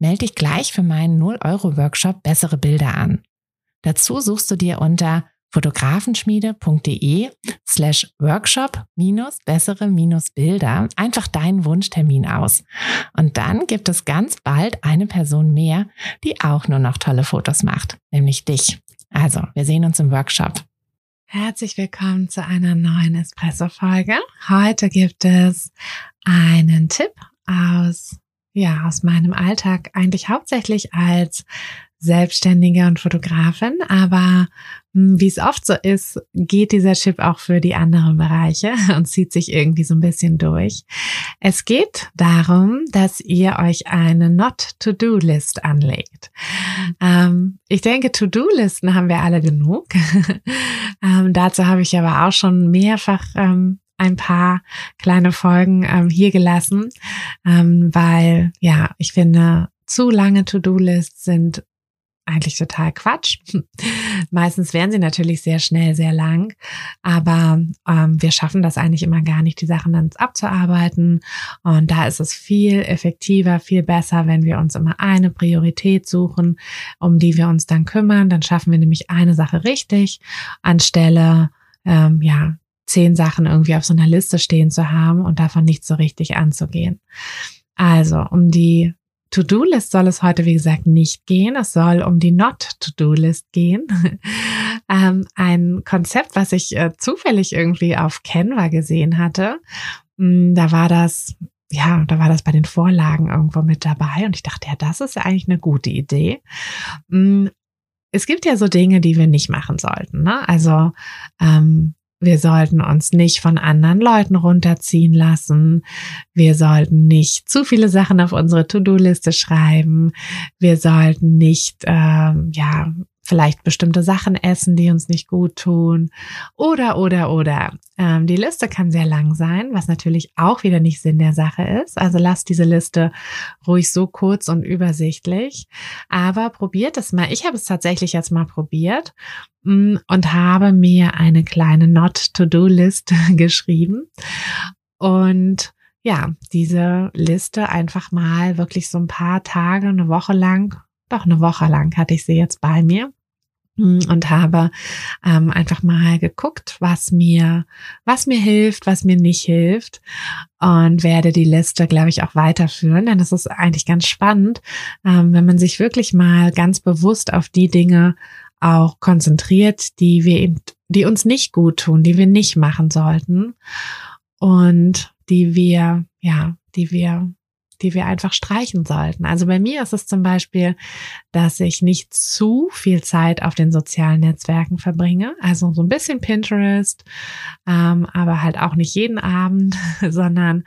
Melde dich gleich für meinen 0-Euro-Workshop Bessere Bilder an. Dazu suchst du dir unter fotografenschmiede.de slash workshop minus bessere minus Bilder einfach deinen Wunschtermin aus. Und dann gibt es ganz bald eine Person mehr, die auch nur noch tolle Fotos macht, nämlich dich. Also, wir sehen uns im Workshop. Herzlich willkommen zu einer neuen Espresso-Folge. Heute gibt es einen Tipp aus, ja, aus meinem Alltag, eigentlich hauptsächlich als Selbstständige und Fotografin, aber hm, wie es oft so ist, geht dieser Chip auch für die anderen Bereiche und zieht sich irgendwie so ein bisschen durch. Es geht darum, dass ihr euch eine Not-to-Do-List anlegt. Ähm, ich denke, To-Do-Listen haben wir alle genug. ähm, dazu habe ich aber auch schon mehrfach ähm, ein paar kleine Folgen ähm, hier gelassen, ähm, weil ja, ich finde, zu lange To-Do-Lists sind eigentlich total Quatsch. Meistens werden sie natürlich sehr schnell, sehr lang, aber ähm, wir schaffen das eigentlich immer gar nicht, die Sachen dann abzuarbeiten. Und da ist es viel effektiver, viel besser, wenn wir uns immer eine Priorität suchen, um die wir uns dann kümmern. Dann schaffen wir nämlich eine Sache richtig, anstelle ähm, ja zehn Sachen irgendwie auf so einer Liste stehen zu haben und davon nicht so richtig anzugehen. Also, um die To-Do-List soll es heute, wie gesagt, nicht gehen. Es soll um die Not-To-Do-List gehen. ähm, ein Konzept, was ich äh, zufällig irgendwie auf Canva gesehen hatte. Mm, da war das, ja, da war das bei den Vorlagen irgendwo mit dabei und ich dachte, ja, das ist ja eigentlich eine gute Idee. Mm, es gibt ja so Dinge, die wir nicht machen sollten. Ne? Also ähm, wir sollten uns nicht von anderen Leuten runterziehen lassen. Wir sollten nicht zu viele Sachen auf unsere To-Do-Liste schreiben. Wir sollten nicht, ähm, ja, vielleicht bestimmte Sachen essen, die uns nicht gut tun. Oder, oder, oder. Ähm, die Liste kann sehr lang sein, was natürlich auch wieder nicht Sinn der Sache ist. Also lasst diese Liste ruhig so kurz und übersichtlich. Aber probiert es mal. Ich habe es tatsächlich jetzt mal probiert mm, und habe mir eine kleine Not-to-Do-List geschrieben. Und ja, diese Liste einfach mal wirklich so ein paar Tage, eine Woche lang, doch eine Woche lang hatte ich sie jetzt bei mir und habe ähm, einfach mal geguckt, was mir, was mir hilft, was mir nicht hilft und werde die Liste, glaube ich, auch weiterführen, denn es ist eigentlich ganz spannend, ähm, wenn man sich wirklich mal ganz bewusst auf die Dinge auch konzentriert, die wir, die uns nicht gut tun, die wir nicht machen sollten und die wir, ja, die wir die wir einfach streichen sollten. Also bei mir ist es zum Beispiel, dass ich nicht zu viel Zeit auf den sozialen Netzwerken verbringe. Also so ein bisschen Pinterest, ähm, aber halt auch nicht jeden Abend, sondern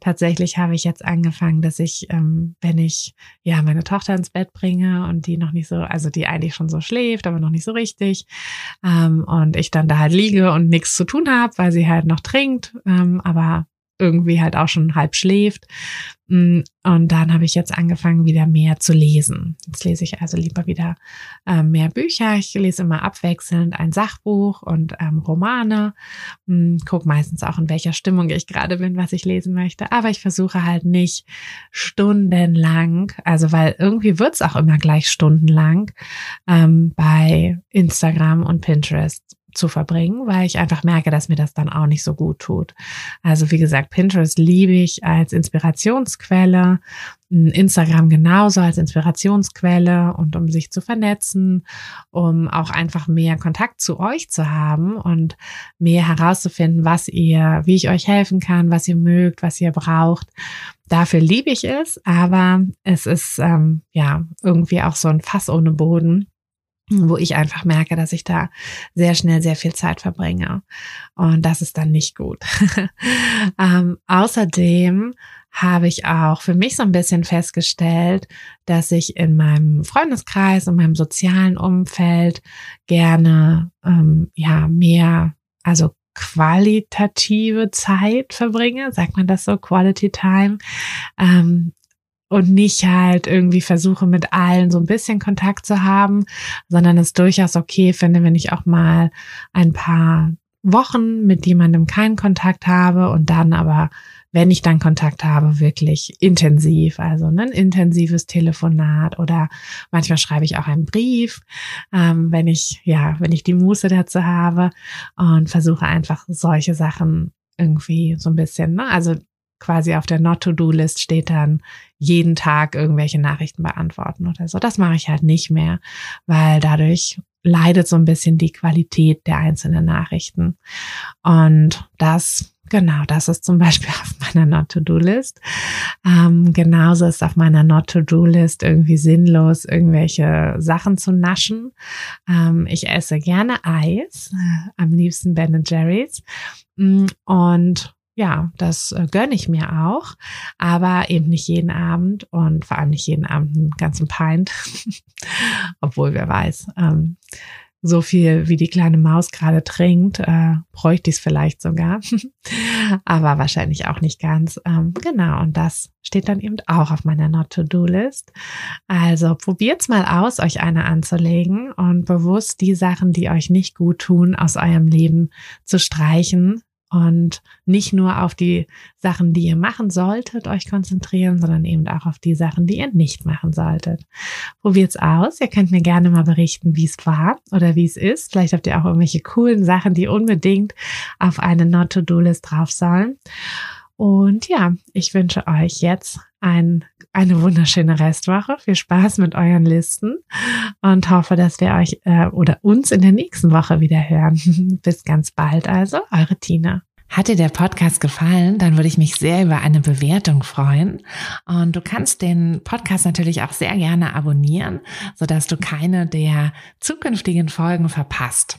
tatsächlich habe ich jetzt angefangen, dass ich, ähm, wenn ich ja meine Tochter ins Bett bringe und die noch nicht so, also die eigentlich schon so schläft, aber noch nicht so richtig, ähm, und ich dann da halt liege und nichts zu tun habe, weil sie halt noch trinkt, ähm, aber irgendwie halt auch schon halb schläft. Mm, und dann habe ich jetzt angefangen, wieder mehr zu lesen. Jetzt lese ich also lieber wieder äh, mehr Bücher. Ich lese immer abwechselnd ein Sachbuch und ähm, Romane. Hm, guck meistens auch, in welcher Stimmung ich gerade bin, was ich lesen möchte. Aber ich versuche halt nicht stundenlang, also weil irgendwie wird's auch immer gleich stundenlang ähm, bei Instagram und Pinterest zu verbringen, weil ich einfach merke, dass mir das dann auch nicht so gut tut. Also wie gesagt, Pinterest liebe ich als Inspirationsquelle, Instagram genauso als Inspirationsquelle und um sich zu vernetzen, um auch einfach mehr Kontakt zu euch zu haben und mehr herauszufinden, was ihr, wie ich euch helfen kann, was ihr mögt, was ihr braucht. Dafür liebe ich es, aber es ist ähm, ja irgendwie auch so ein Fass ohne Boden wo ich einfach merke, dass ich da sehr schnell sehr viel Zeit verbringe. Und das ist dann nicht gut. ähm, außerdem habe ich auch für mich so ein bisschen festgestellt, dass ich in meinem Freundeskreis und meinem sozialen Umfeld gerne ähm, ja mehr, also qualitative Zeit verbringe, sagt man das so, Quality Time. Ähm, und nicht halt irgendwie versuche mit allen so ein bisschen Kontakt zu haben, sondern es durchaus okay finde, wenn ich auch mal ein paar Wochen mit jemandem keinen Kontakt habe und dann aber, wenn ich dann Kontakt habe, wirklich intensiv, also ein intensives Telefonat oder manchmal schreibe ich auch einen Brief, ähm, wenn ich, ja, wenn ich die Muße dazu habe und versuche einfach solche Sachen irgendwie so ein bisschen, ne, also quasi auf der Not-to-Do-List steht dann jeden Tag irgendwelche Nachrichten beantworten oder so. Das mache ich halt nicht mehr, weil dadurch leidet so ein bisschen die Qualität der einzelnen Nachrichten. Und das, genau, das ist zum Beispiel auf meiner Not-to-Do-List. Ähm, genauso ist auf meiner Not-to-Do-List irgendwie sinnlos, irgendwelche Sachen zu naschen. Ähm, ich esse gerne Eis, äh, am liebsten Ben Jerry's. Mm, und ja, das äh, gönne ich mir auch, aber eben nicht jeden Abend und vor allem nicht jeden Abend einen ganzen Pint, obwohl wer weiß, ähm, so viel wie die kleine Maus gerade trinkt, äh, bräuchte ich es vielleicht sogar, aber wahrscheinlich auch nicht ganz. Ähm, genau, und das steht dann eben auch auf meiner Not-to-Do-List. Also probiert's mal aus, euch eine anzulegen und bewusst die Sachen, die euch nicht gut tun, aus eurem Leben zu streichen, und nicht nur auf die Sachen, die ihr machen solltet, euch konzentrieren, sondern eben auch auf die Sachen, die ihr nicht machen solltet. Probiert's aus. Ihr könnt mir gerne mal berichten, wie es war oder wie es ist. Vielleicht habt ihr auch irgendwelche coolen Sachen, die unbedingt auf eine Not-to-Do-List drauf sollen. Und ja, ich wünsche euch jetzt ein, eine wunderschöne Restwoche. Viel Spaß mit euren Listen und hoffe, dass wir euch äh, oder uns in der nächsten Woche wieder hören. Bis ganz bald also, eure Tina. Hat dir der Podcast gefallen, dann würde ich mich sehr über eine Bewertung freuen. Und du kannst den Podcast natürlich auch sehr gerne abonnieren, sodass du keine der zukünftigen Folgen verpasst.